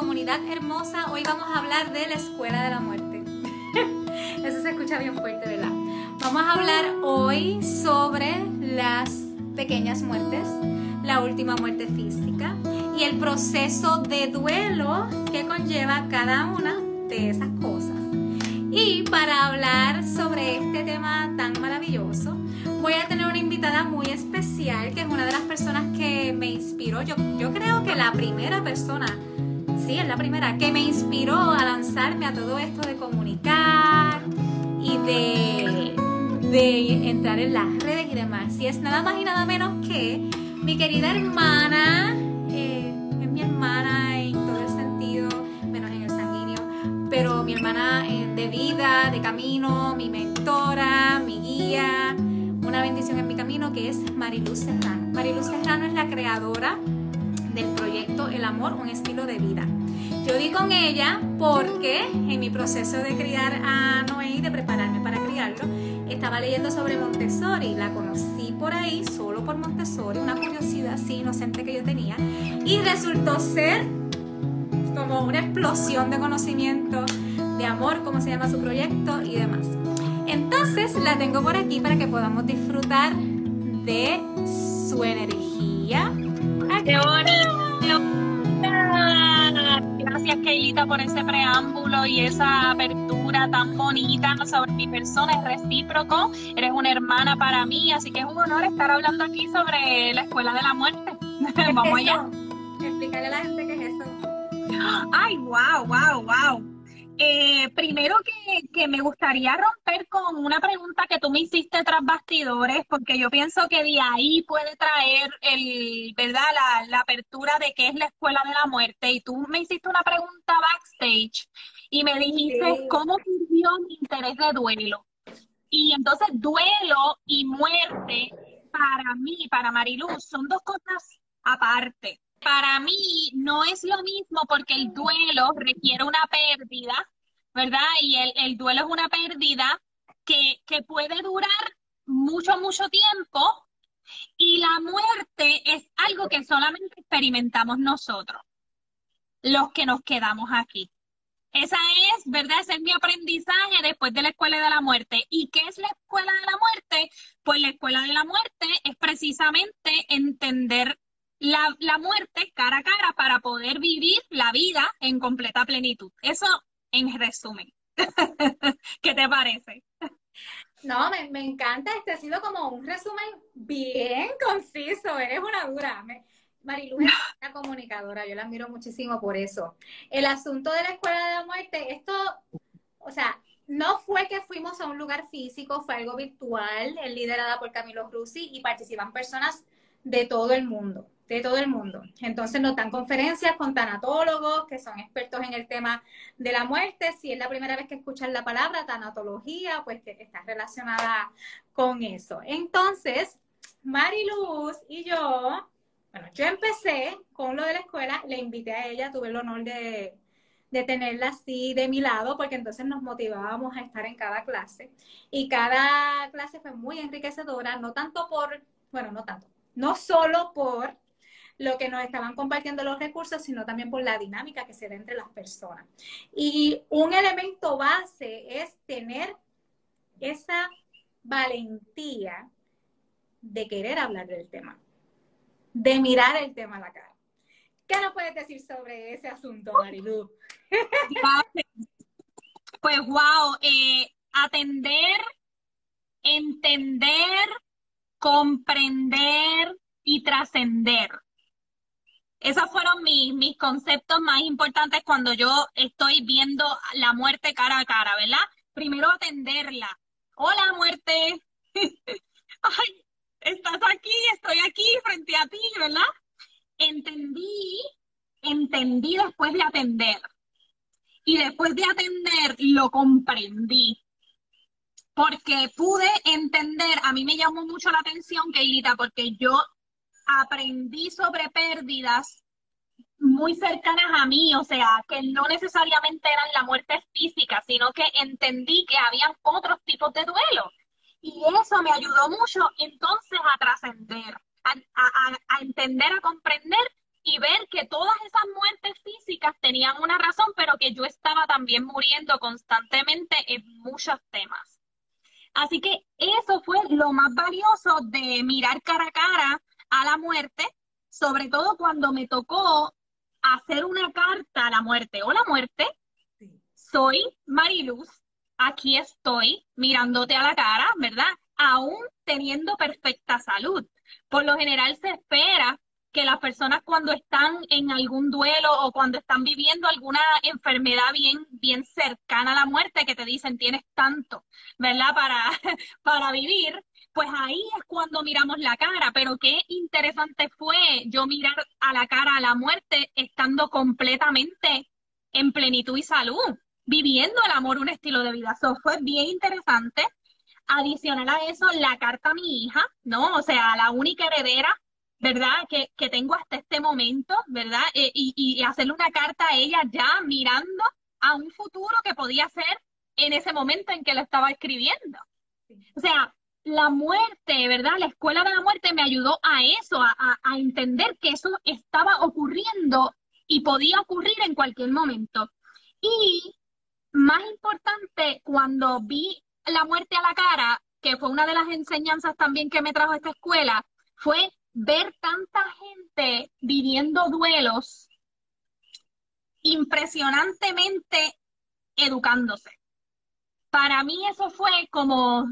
comunidad hermosa, hoy vamos a hablar de la escuela de la muerte. Eso se escucha bien fuerte, ¿verdad? Vamos a hablar hoy sobre las pequeñas muertes, la última muerte física y el proceso de duelo que conlleva cada una de esas cosas. Y para hablar sobre este tema tan maravilloso, voy a tener una invitada muy especial, que es una de las personas que me inspiró. Yo, yo creo que la primera persona, es la primera, que me inspiró a lanzarme a todo esto de comunicar y de, de entrar en las redes y demás. Y es nada más y nada menos que mi querida hermana, eh, es mi hermana en todo el sentido, menos en el sanguíneo, pero mi hermana eh, de vida, de camino, mi mentora, mi guía una bendición en mi camino que es Mariluz Serrano. Mariluz Serrano es la creadora del proyecto El Amor, un estilo de vida. Yo di con ella porque en mi proceso de criar a Noé y de prepararme para criarlo, estaba leyendo sobre Montessori. La conocí por ahí, solo por Montessori, una curiosidad así inocente que yo tenía. Y resultó ser como una explosión de conocimiento, de amor, como se llama su proyecto y demás. Entonces la tengo por aquí para que podamos disfrutar de su energía. ¡Qué bonito! Gracias, Keilita, por ese preámbulo y esa apertura tan bonita sobre mi persona. Es recíproco. Eres una hermana para mí, así que es un honor estar hablando aquí sobre la Escuela de la Muerte. Vamos allá. Explícale a la gente qué es eso. Ay, wow, wow, wow. Eh, primero que, me gustaría romper con una pregunta que tú me hiciste tras bastidores, porque yo pienso que de ahí puede traer el, ¿verdad? La, apertura de qué es la escuela de la muerte. Y tú me hiciste una pregunta backstage y me dijiste cómo surgió mi interés de duelo. Y entonces duelo y muerte para mí, para Mariluz, son dos cosas aparte para mí no es lo mismo porque el duelo requiere una pérdida, ¿verdad? Y el, duelo es una pérdida que, que puede durar mucho, mucho tiempo y la muerte es algo que solamente experimentamos nosotros, los que nos quedamos aquí. Esa es, ¿verdad? Ese es mi aprendizaje después de la escuela de la muerte. ¿Y qué es la escuela de la muerte? Pues la escuela de la muerte es precisamente entender la, la muerte cara a cara para poder vivir la vida en completa plenitud. Eso en resumen. ¿Qué te parece? No, me, me, encanta. Este ha sido como un resumen bien conciso. Eres una dura. Me, Marilu es una comunicadora. Yo la admiro muchísimo por eso. El asunto de la Escuela de la Muerte, esto, o sea, no fue que fuimos a un lugar físico, fue algo virtual, liderada por Camilo Rusi y participan personas de todo el mundo de todo el mundo. Entonces nos dan conferencias con tanatólogos que son expertos en el tema de la muerte. Si es la primera vez que escuchan la palabra tanatología, pues que está relacionada con eso. Entonces, Mariluz y yo, bueno, yo empecé con lo de la escuela, le invité a ella, tuve el honor de, de tenerla así de mi lado, porque entonces nos motivábamos a estar en cada clase. Y cada clase fue muy enriquecedora, no tanto por, bueno, no tanto, no solo por lo que nos estaban compartiendo los recursos, sino también por la dinámica que se da entre las personas. Y un elemento base es tener esa valentía de querer hablar del tema, de mirar el tema a la cara. ¿Qué nos puedes decir sobre ese asunto, Marilu? Pues wow, eh, atender, entender, comprender y trascender. Esos fueron mis, mis conceptos más importantes cuando yo estoy viendo la muerte cara a cara, ¿verdad? Primero atenderla. Hola, muerte. Ay, estás aquí, estoy aquí frente a ti, ¿verdad? Entendí, entendí después de atender. Y después de atender, lo comprendí. Porque pude entender, a mí me llamó mucho la atención, Keilita, porque yo aprendí sobre pérdidas muy cercanas a mí, o sea, que no necesariamente eran la muerte física, sino que entendí que habían otros tipos de duelo. Y eso me ayudó mucho entonces a trascender, a, entender, a comprender y ver que todas esas muertes físicas tenían una razón, pero que yo estaba también muriendo constantemente en muchos temas. Así que eso fue lo más valioso de mirar cara a cara a la muerte, sobre todo cuando me tocó hacer una carta a la muerte. Hola muerte, soy Mariluz, aquí estoy mirándote a la cara, ¿verdad? Aún teniendo perfecta salud. Por lo general se espera que las personas cuando están en algún duelo o cuando están viviendo alguna enfermedad bien, bien cercana a la muerte, que te dicen tienes tanto, ¿verdad? Para, para vivir, pues ahí es cuando miramos la cara. Pero qué interesante fue yo mirar a la cara a la muerte estando completamente en plenitud y salud, viviendo el amor un estilo de vida. Eso fue bien interesante. Adicional a eso, la carta a mi hija, ¿no? O sea, la única heredera ¿verdad? Que, que, tengo hasta este momento, ¿verdad? Eh, y, y, hacerle una carta a ella ya mirando a un futuro que podía ser en ese momento en que lo estaba escribiendo. O sea, la muerte, ¿verdad? La escuela de la muerte me ayudó a eso, a, a, entender que eso estaba ocurriendo y podía ocurrir en cualquier momento. Y más importante, cuando vi la muerte a la cara, que fue una de las enseñanzas también que me trajo esta escuela, fue ver tanta gente viviendo duelos impresionantemente educándose. Para mí eso fue como,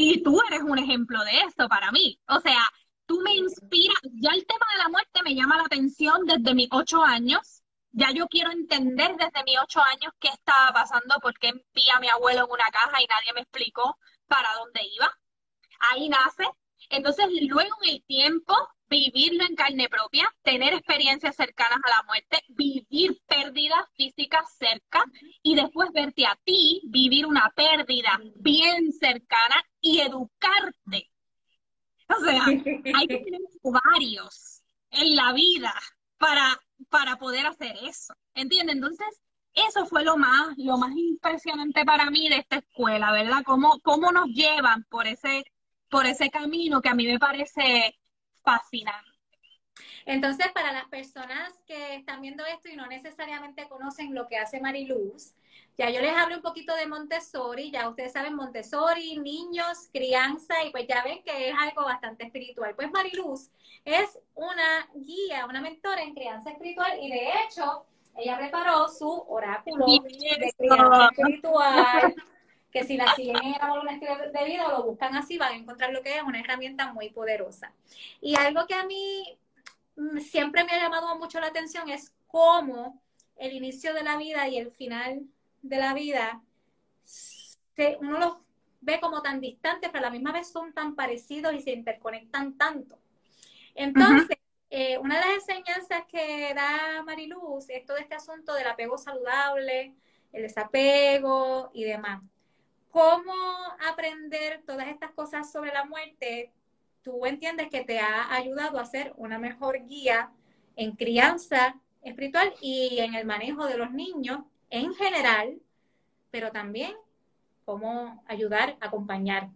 y tú eres un ejemplo de esto para mí. O sea, tú me inspiras, ya el tema de la muerte me llama la atención desde mis ocho años. Ya yo quiero entender desde mis ocho años qué estaba pasando, por qué envía a mi abuelo en una caja y nadie me explicó para dónde iba. Ahí nace entonces, luego en el tiempo, vivirlo en carne propia, tener experiencias cercanas a la muerte, vivir pérdidas físicas cerca y después verte a ti vivir una pérdida bien cercana y educarte. O sea, hay que tener varios en la vida para, para poder hacer eso. ¿Entiendes? Entonces, eso fue lo más, lo más impresionante para mí de esta escuela, ¿verdad? Cómo, cómo nos llevan por ese por ese camino que a mí me parece fascinante. Entonces, para las personas que están viendo esto y no necesariamente conocen lo que hace Mariluz, ya yo les hablo un poquito de Montessori, ya ustedes saben Montessori, niños, crianza, y pues ya ven que es algo bastante espiritual. Pues Mariluz es una guía, una mentora en crianza espiritual y de hecho ella preparó su oráculo de crianza espiritual que si la siguen en el estilo de vida o lo buscan así, van a encontrar lo que es una herramienta muy poderosa. Y algo que a mí mm, siempre me ha llamado mucho la atención es cómo el inicio de la vida y el final de la vida, uno los ve como tan distantes, pero a la misma vez son tan parecidos y se interconectan tanto. Entonces, eh, una de las enseñanzas que da Mariluz es todo este asunto del apego saludable, el desapego y demás cómo aprender todas estas cosas sobre la muerte, tú entiendes que te ha ayudado a ser una mejor guía en crianza espiritual y en el manejo de los niños en general, pero también cómo ayudar acompañar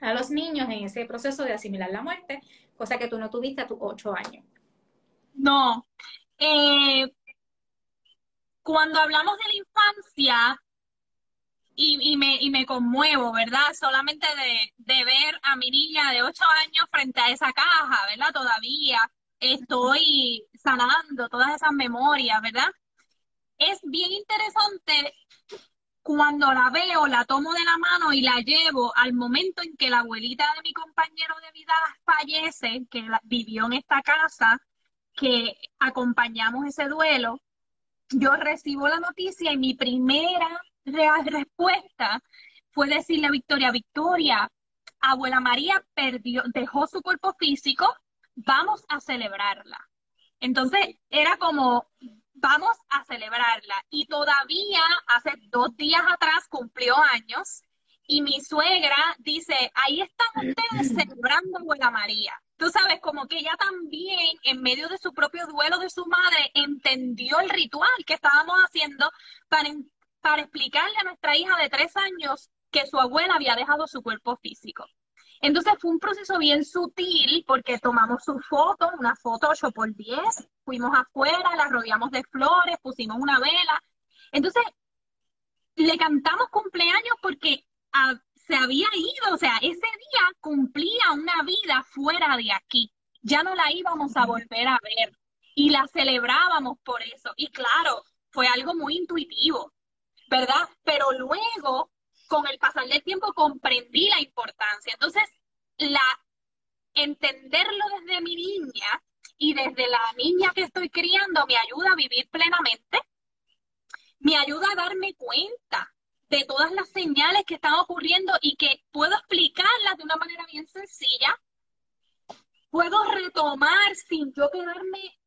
a los niños en ese proceso de asimilar la muerte, cosa que tú no tuviste a tus ocho años. No. Eh, cuando hablamos de la infancia, y, me, y me conmuevo, ¿verdad? Solamente de, de ver a mi niña de 8 años frente a esa caja, ¿verdad? Todavía estoy sanando todas esas memorias, ¿verdad? Es bien interesante cuando la veo, la tomo de la mano y la llevo al momento en que la abuelita de mi compañero de vida fallece, que vivió en esta casa, que acompañamos ese duelo, yo recibo la noticia y mi primera respuesta fue decirle a Victoria, Victoria, abuela María perdió, dejó su cuerpo físico, vamos a celebrarla. Entonces era como, vamos a celebrarla. Y todavía hace dos días atrás cumplió años y mi suegra dice, ahí están ustedes celebrando a abuela María. Tú sabes, como que ella también, en medio de su propio duelo de su madre, entendió el ritual que estábamos haciendo para para explicarle a nuestra hija de tres años que su abuela había dejado su cuerpo físico. Entonces fue un proceso bien sutil porque tomamos su foto, una foto 8 por 10, fuimos afuera, la rodeamos de flores, pusimos una vela. Entonces, le cantamos cumpleaños porque ah, se había ido, o sea, ese día cumplía una vida fuera de aquí. Ya no la íbamos a volver a ver y la celebrábamos por eso. Y claro, fue algo muy intuitivo, ¿verdad? Pero luego, con el pasar del tiempo, comprendí la importancia. Entonces, la entenderlo desde mi niña y desde la niña que estoy criando me ayuda a vivir plenamente, me ayuda a darme cuenta de todas las señales que están ocurriendo y que puedo explicarlas de una manera bien sencilla, puedo retomar sin yo quedarme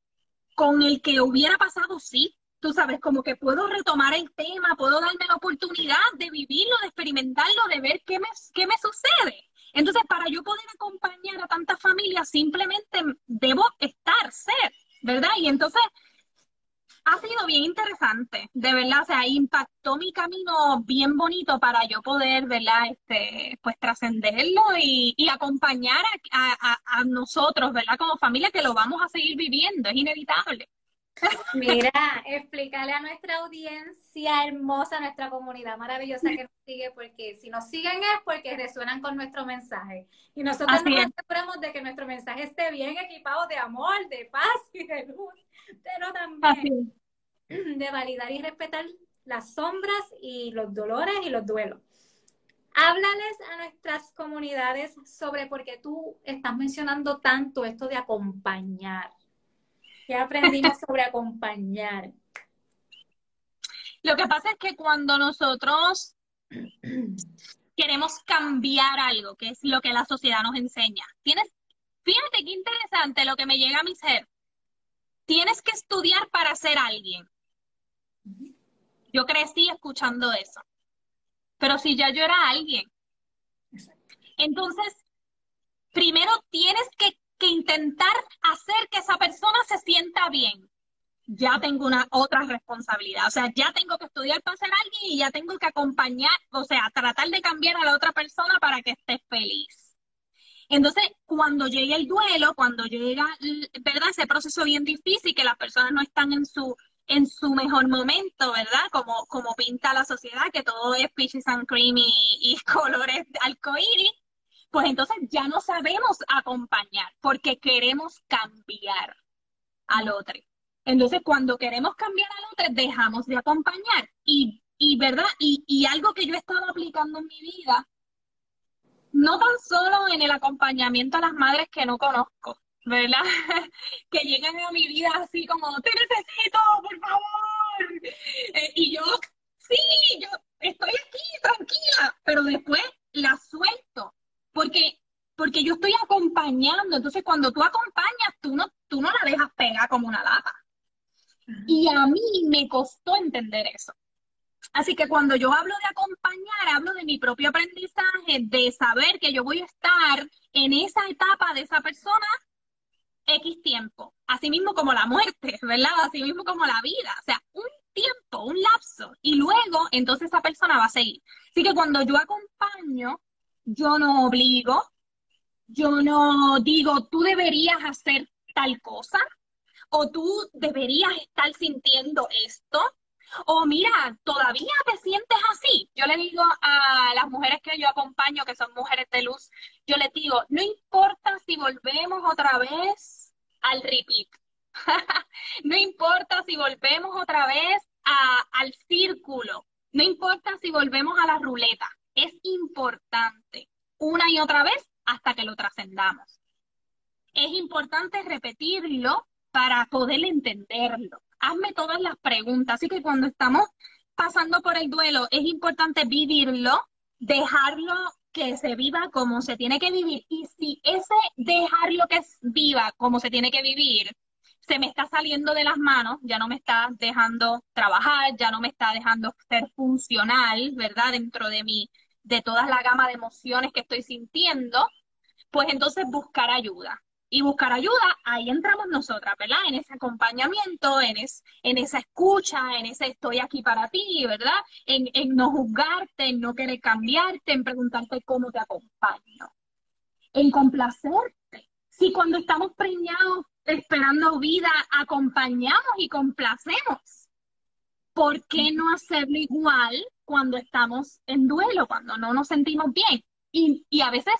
con el que hubiera pasado, sí, tú sabes, como que puedo retomar el tema, puedo darme la oportunidad de vivirlo, de experimentarlo, de ver qué me, qué me sucede. Entonces, para yo poder acompañar a tantas familias, simplemente debo estar, ser, ¿verdad? Y entonces, ha sido bien interesante, de verdad, o sea, impactó mi camino bien bonito para yo poder, ¿verdad? Este, pues trascenderlo y, acompañar a, a, nosotros, ¿verdad? Como familia que lo vamos a seguir viviendo, es inevitable. Mira, explícale a nuestra audiencia hermosa, a nuestra comunidad maravillosa que nos sigue, porque si nos siguen es porque resuenan con nuestro mensaje. Y nosotros nos aseguramos de que nuestro mensaje esté bien equipado de amor, de paz y de luz, pero también de validar y respetar las sombras y los dolores y los duelos. Háblales a nuestras comunidades sobre por qué tú estás mencionando tanto esto de acompañar ¿Qué aprendimos sobre acompañar? Lo que pasa es que cuando nosotros queremos cambiar algo, que es lo que la sociedad nos enseña, tienes, fíjate qué interesante lo que me llega a mi ser. Tienes que estudiar para ser alguien. Yo crecí escuchando eso. Pero si ya yo era alguien. Entonces, primero tienes que intentar hacer que esa persona se sienta bien. Ya tengo una otra responsabilidad, o sea, ya tengo que estudiar para ser alguien y ya tengo que acompañar, o sea, tratar de cambiar a la otra persona para que esté feliz. Entonces, cuando llega el duelo, cuando llega, ¿verdad? Ese proceso bien difícil, que las personas no están en su, en su mejor momento, ¿verdad? Como, como pinta la sociedad, que todo es peaches and cream y, y colores arcoíris, pues entonces ya no sabemos acompañar porque queremos cambiar al otro. Entonces, cuando queremos cambiar al otro, dejamos de acompañar. Y, y ¿verdad? Y, y algo que yo he estado aplicando en mi vida, no tan solo en el acompañamiento a las madres que no conozco, ¿verdad? que llegan a mi vida así como, te necesito, por favor. Eh, y yo, sí, yo estoy aquí, tranquila, pero después la suelto porque, porque yo estoy acompañando, entonces cuando tú acompañas, tú no, tú no la dejas pegar como una lata. Y a mí me costó entender eso. Así que cuando yo hablo de acompañar, hablo de mi propio aprendizaje, de saber que yo voy a estar en esa etapa de esa persona X tiempo, así mismo como la muerte, ¿verdad? Así mismo como la vida, o sea, un tiempo, un lapso, y luego entonces esa persona va a seguir. Así que cuando yo acompaño, yo no obligo, yo no digo, tú deberías hacer tal cosa, o tú deberías estar sintiendo esto, o mira, todavía te sientes así. Yo le digo a las mujeres que yo acompaño, que son mujeres de luz, yo les digo, no importa si volvemos otra vez al repeat, no importa si volvemos otra vez al círculo, no importa si volvemos a la ruleta, es importante una y otra vez hasta que lo trascendamos. Es importante repetirlo para poder entenderlo. Hazme todas las preguntas. Así que cuando estamos pasando por el duelo, es importante vivirlo, dejarlo que se viva como se tiene que vivir. Y si ese dejarlo que viva como se tiene que vivir se me está saliendo de las manos, ya no me está dejando trabajar, ya no me está dejando ser funcional, ¿verdad? Dentro de mi de toda la gama de emociones que estoy sintiendo, pues entonces buscar ayuda. Y buscar ayuda, ahí entramos nosotras, ¿verdad? En ese acompañamiento, en, en esa escucha, en ese estoy aquí para ti, ¿verdad? En, en no juzgarte, en no querer cambiarte, en preguntarte cómo te acompaño. En complacerte. Si cuando estamos preñados esperando vida, acompañamos y complacemos. ¿Por qué no hacerlo igual cuando estamos en duelo, cuando no nos sentimos bien? Y, y a veces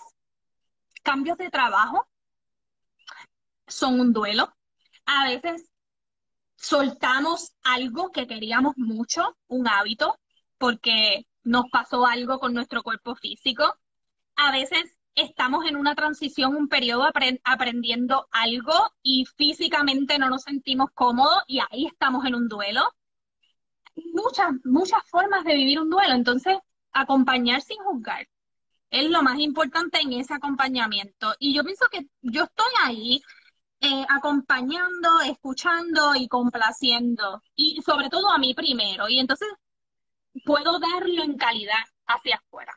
cambios de trabajo son un duelo. A veces soltamos algo que queríamos mucho, un hábito, porque nos pasó algo con nuestro cuerpo físico. A veces estamos en una transición, un periodo aprendiendo algo y físicamente no nos sentimos cómodos y ahí estamos en un duelo. Muchas, muchas formas de vivir un duelo. Entonces, acompañar sin juzgar es lo más importante en ese acompañamiento. Y yo pienso que yo estoy ahí eh, acompañando, escuchando y complaciendo. Y sobre todo a mí primero. Y entonces puedo darlo en calidad hacia afuera.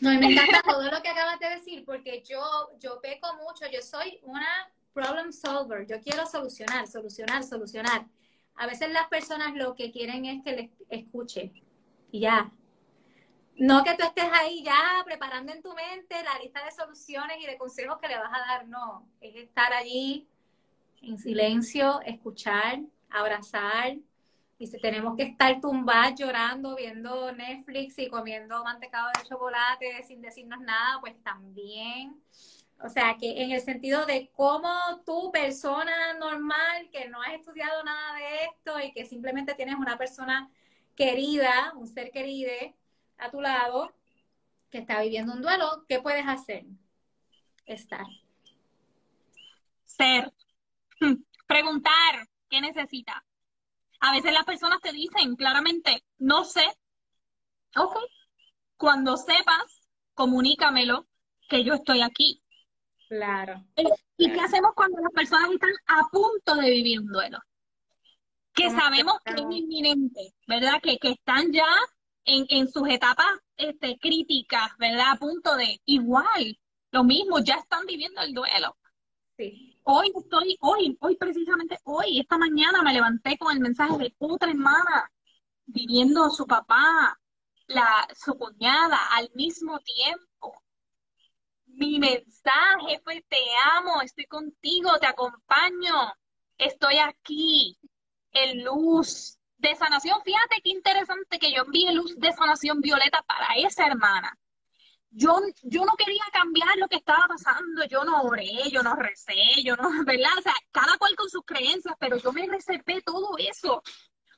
No, y me encanta todo lo que acabas de decir, porque yo, yo peco mucho, yo soy una problem solver, yo quiero solucionar, solucionar, solucionar. A veces las personas lo que quieren es que les escuche y ya. No que tú estés ahí ya preparando en tu mente la lista de soluciones y de consejos que le vas a dar, no. Es estar allí en silencio, escuchar, abrazar, y si tenemos que estar tumbadas llorando, viendo Netflix y comiendo mantecado de chocolate sin decirnos nada, pues también. O sea, que en el sentido de cómo tú, persona normal, que no has estudiado nada de esto y que simplemente tienes una persona querida, un ser querido a tu lado, que está viviendo un duelo, ¿qué puedes hacer? Estar. Ser. Preguntar, ¿qué necesita? A veces las personas te dicen claramente, no sé. Ok. Cuando sepas, comunícamelo, que yo estoy aquí. Claro. ¿Y qué hacemos cuando las personas están a punto de vivir un duelo? Que sabemos que es inminente, ¿verdad? Que, que están ya en, en sus etapas este, críticas, ¿verdad? A punto de igual, lo mismo, ya están viviendo el duelo. Sí. Hoy estoy, hoy, hoy precisamente hoy, esta mañana me levanté con el mensaje de otra hermana viviendo su papá, la, su cuñada al mismo tiempo. Mi mensaje fue, te amo, estoy contigo, te acompaño, estoy aquí, en luz de sanación. Fíjate qué interesante que yo envíe luz de sanación violeta para esa hermana yo, yo no quería cambiar lo que estaba pasando, yo no oré, yo no recé, yo no, ¿verdad? O sea, cada cual con sus creencias, pero yo me reservé todo eso,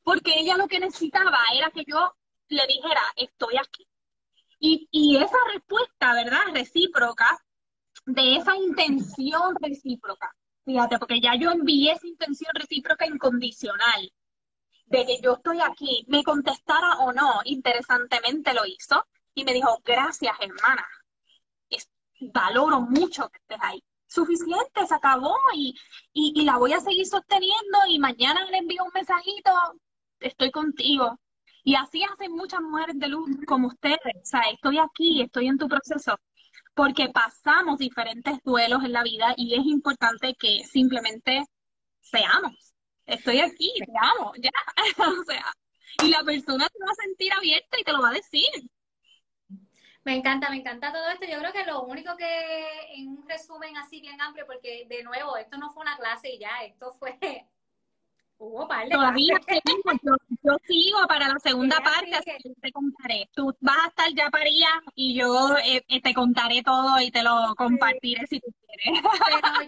porque ella lo que necesitaba era que yo le dijera, estoy aquí. Y, y esa respuesta, ¿verdad? Recíproca, de esa intención recíproca, fíjate, porque ya yo envié esa intención recíproca incondicional, de que yo estoy aquí, me contestara o no, interesantemente lo hizo, y me dijo, gracias hermana, valoro mucho que estés ahí. Suficiente, se acabó y, y, la voy a seguir sosteniendo y mañana le envío un mensajito, estoy contigo. Y así hacen muchas mujeres de luz como ustedes. O sea, estoy aquí, estoy en tu proceso, porque pasamos diferentes duelos en la vida y es importante que simplemente seamos. Estoy aquí, te amo, ya. o sea, y la persona se va a sentir abierta y te lo va a decir. Me encanta, me encanta todo esto. Yo creo que lo único que, en un resumen así bien amplio, porque de nuevo, esto no fue una clase y ya, esto fue Todavía yo, sigo para la segunda parte, así que te contaré. Tú vas a estar ya paría y yo eh, eh, te contaré todo y te lo compartiré si tú quieres.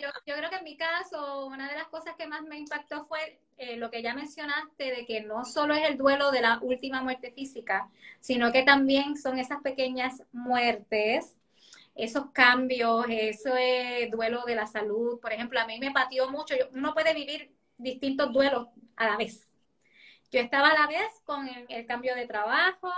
yo, yo, creo que en mi caso, una de las cosas que más me impactó fue eh, lo que ya mencionaste, de que no solo es el duelo de la última muerte física, sino que también son esas pequeñas muertes esos cambios, ese duelo de la salud. Por ejemplo, a mí me pateó mucho. uno puede vivir distintos duelos a la vez. Yo estaba a la vez con el, cambio de trabajo,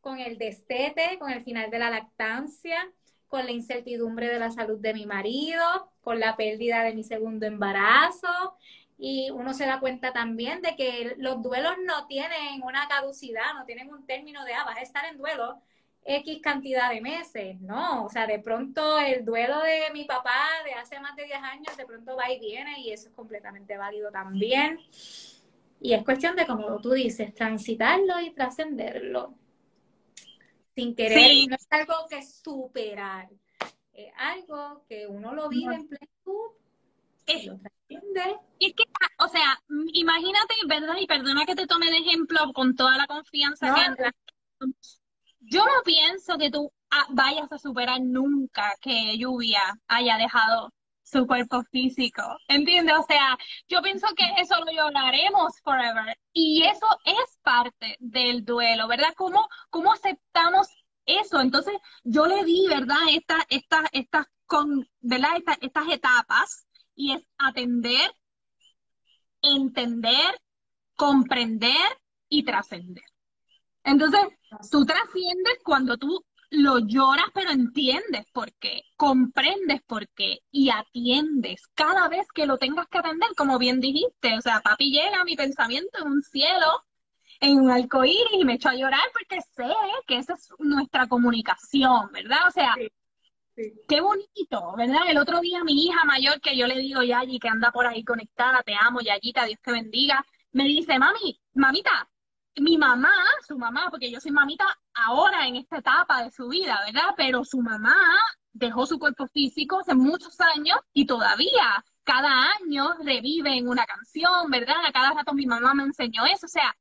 con el destete, con el final de la lactancia, con la incertidumbre de la salud de mi marido, con la pérdida de mi segundo embarazo. Y uno se da cuenta también de que los duelos no tienen una caducidad, no tienen un término de, ah, vas a estar en duelo X cantidad de meses, ¿no? O sea, de pronto el duelo de mi papá de hace más de 10 años, de pronto va y viene y eso es completamente válido también. Y es cuestión de, como tú dices, transitarlo y trascenderlo. Sin querer, no es algo que superar, es algo que uno lo vive en plenitud. Es, Y es que, o sea, imagínate, ¿verdad? Y perdona que te tome de ejemplo con toda la confianza que Yo no pienso que tú ah, vayas a superar nunca que Lluvia haya dejado su cuerpo físico, ¿entiendes? O sea, yo pienso que eso lo lloraremos forever y eso es parte del duelo, ¿verdad? ¿Cómo, cómo aceptamos eso? Entonces, yo le di, ¿verdad? Estas, estas, estas, con, ¿verdad? estas etapas y es atender, entender, comprender y trascender. Entonces, tú trasciendes cuando tú lo lloras, pero entiendes por qué, comprendes por qué y atiendes cada vez que lo tengas que atender, como bien dijiste. O sea, papi llega a mi pensamiento en un cielo, en un arcoíris y me echo a llorar porque sé que esa es nuestra comunicación, ¿verdad? O sea, qué bonito, ¿verdad? El otro día mi hija mayor, que yo le digo, Yayi, que anda por ahí conectada, te amo, Yayita, Dios te bendiga, me dice, mami, mamita, mi mamá, su mamá, porque yo soy mamita ahora en esta etapa de su vida, ¿verdad? Pero su mamá dejó su cuerpo físico hace muchos años y todavía cada año revive en una canción, ¿verdad? A cada rato mi mamá me enseñó eso, o sea,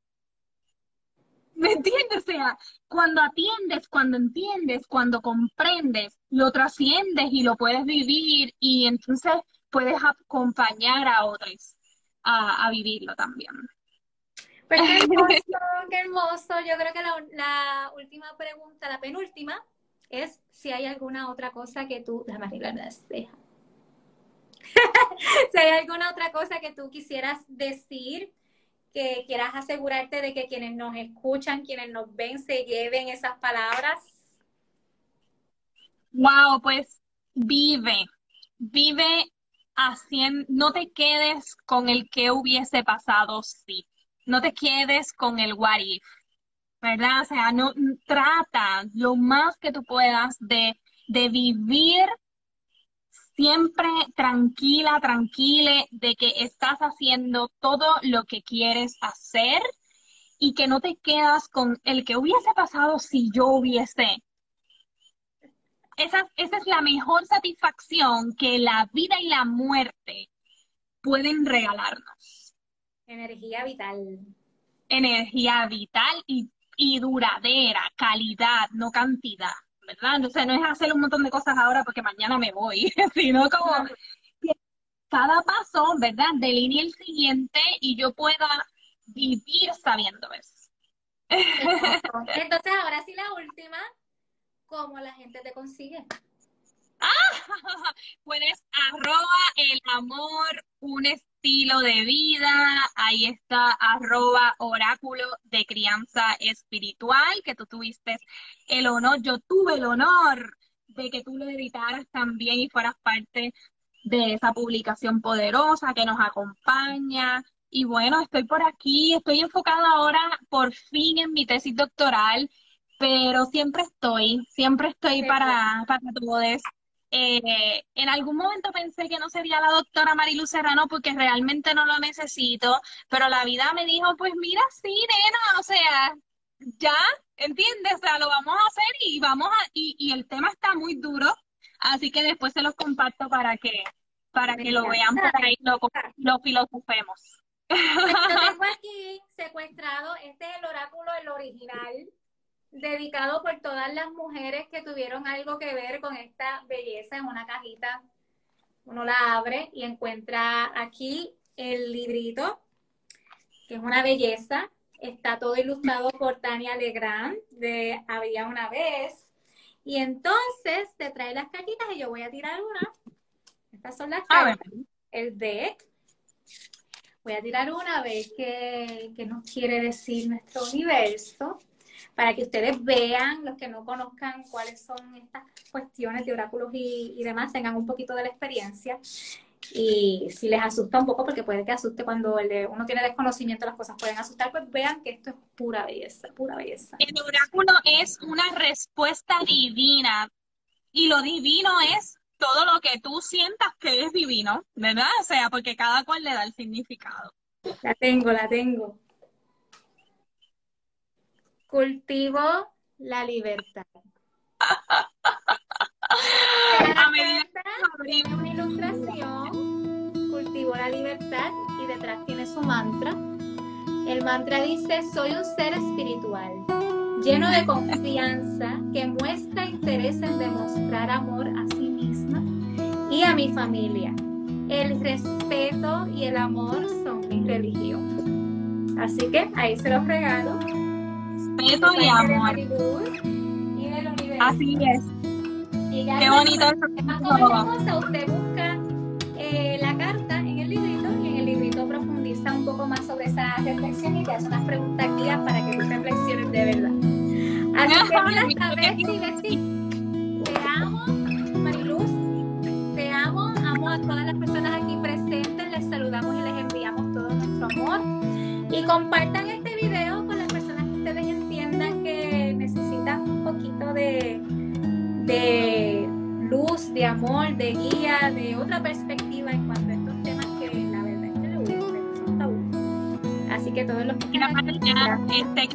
¿me entiendes? O sea, cuando atiendes, cuando entiendes, cuando comprendes, lo trasciendes y lo puedes vivir y entonces puedes acompañar a otros a, a vivirlo también. Pues qué hermoso, qué hermoso. Yo creo que la, última pregunta, la penúltima, es si hay alguna otra cosa que tú, déjame arreglar las si hay alguna otra cosa que tú quisieras decir, que quieras asegurarte de que quienes nos escuchan, quienes nos ven, se lleven esas palabras. Wow, pues vive, vive haciendo, no te quedes con el que hubiese pasado sí no te quedes con el what if, ¿verdad? O sea, no trata lo más que tú puedas de, de vivir siempre tranquila, tranquile, de que estás haciendo todo lo que quieres hacer y que no te quedas con el que hubiese pasado si yo hubiese. Esa, esa es la mejor satisfacción que la vida y la muerte pueden regalarnos. Energía vital. Energía vital y, duradera, calidad, no cantidad, ¿verdad? Entonces no es hacer un montón de cosas ahora porque mañana me voy, sino como cada paso, ¿verdad? Delinea el siguiente y yo pueda vivir sabiendo eso. Entonces, ahora sí la última, ¿cómo la gente te consigue? puedes arroba el amor, un estilo de vida, ahí está arroba oráculo de crianza espiritual, que tú tuviste el honor, yo tuve el honor de que tú lo editaras también y fueras parte de esa publicación poderosa que nos acompaña. Y bueno, estoy por aquí, estoy enfocada ahora por fin en mi tesis doctoral, pero siempre estoy, siempre estoy para, para todos eh, en algún momento pensé que no sería la doctora Marilu Serrano porque realmente no lo necesito, pero la vida me dijo, pues mira, sí, nena, o sea, ya, ¿entiendes? O sea, lo vamos a hacer y vamos a, y, y el tema está muy duro, así que después se los comparto para que, para que lo vean por ahí, lo, lo filosofemos. Pues tengo aquí secuestrado, este es el oráculo, el original, dedicado por todas las mujeres que tuvieron algo que ver con esta belleza en una cajita. Uno la abre y encuentra aquí el librito, que es una belleza. Está todo ilustrado por Tania Legrand de Había una vez. Y entonces te trae las cajitas y yo voy a tirar una. Estas son las cartas. El deck. Voy a tirar una vez que, que nos quiere decir nuestro universo para que ustedes vean, los que no conozcan cuáles son estas cuestiones de oráculos y, demás, tengan un poquito de la experiencia. Y si les asusta un poco, porque puede que asuste cuando uno tiene desconocimiento, las cosas pueden asustar, pues vean que esto es pura belleza, pura belleza. El oráculo es una respuesta divina y lo divino es todo lo que tú sientas que es divino, ¿verdad? O sea, porque cada cual le da el significado. La tengo, la tengo. Cultivo la libertad. una ilustración. cultivó la libertad y detrás tiene su mantra. El mantra dice, soy un ser espiritual, lleno de confianza, que muestra interés en demostrar amor a sí misma y a mi familia. El respeto y el amor son mi religión. Así que ahí se los regalo. Respeto y amor. Así es. Qué bonito eso. Usted busca eh, la carta en el librito y en el librito profundiza un poco más sobre esa reflexión y te hace unas preguntas guías para que tú reflexiones de verdad. Así que mira, Betsy, Betsy, te amo, Mariluz, te amo, amo a todas las personas aquí presentes, les saludamos y les enviamos todo nuestro amor y compartan de luz, de amor, de guía, de otra perspectiva en cuanto a estos temas que la verdad es que le gustan, son tabú. Así que todos los que mira, este,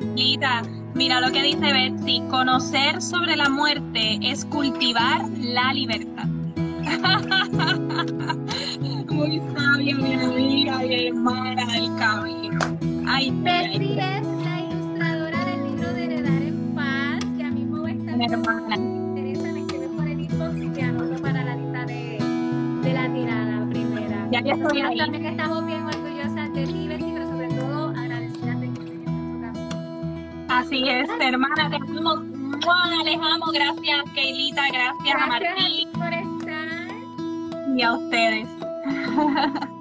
mira lo que dice Betsy, conocer sobre la muerte es cultivar la libertad. Muy sabia mi amiga y hermana del camino. Ay, Betsy es la ilustradora del libro de Heredar en Paz, que a mí me gusta. Mi hermana. Ya que estoy ahí. También estamos bien orgullosas de ti, Bessie, pero sobre todo agradecidas de que estés en nuestro camino. Así es, hermana, te amo, les amo, gracias, Keilita, gracias, a Martín. por estar. Y a ustedes.